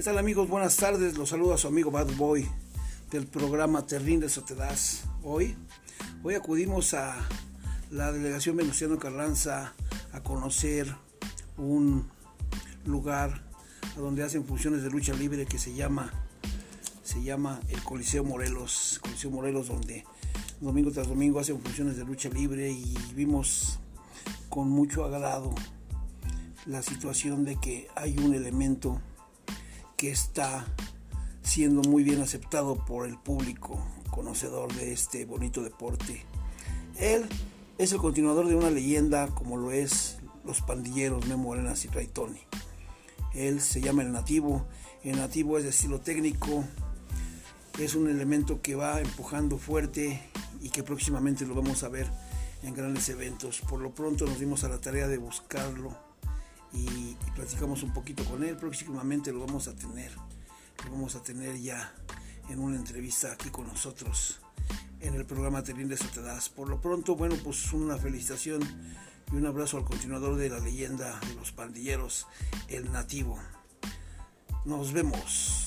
¿Qué tal amigos? Buenas tardes. Los saluda su amigo Bad Boy del programa Terrín de das Hoy, hoy acudimos a la delegación Venustiano Carranza a conocer un lugar donde hacen funciones de lucha libre que se llama se llama el Coliseo Morelos, Coliseo Morelos donde domingo tras domingo hacen funciones de lucha libre y vimos con mucho agrado la situación de que hay un elemento que está siendo muy bien aceptado por el público conocedor de este bonito deporte. Él es el continuador de una leyenda como lo es los pandilleros Memo Arenas y Ray Tony. Él se llama el nativo. El nativo es de estilo técnico. Es un elemento que va empujando fuerte y que próximamente lo vamos a ver en grandes eventos. Por lo pronto nos dimos a la tarea de buscarlo y, platicamos un poquito con él. Próximamente lo vamos a tener, lo vamos a tener ya en una entrevista aquí con nosotros en el programa Tenín de Sotedas. Por lo pronto, bueno, pues una felicitación y un abrazo al continuador de la leyenda de los pandilleros, el nativo. Nos vemos.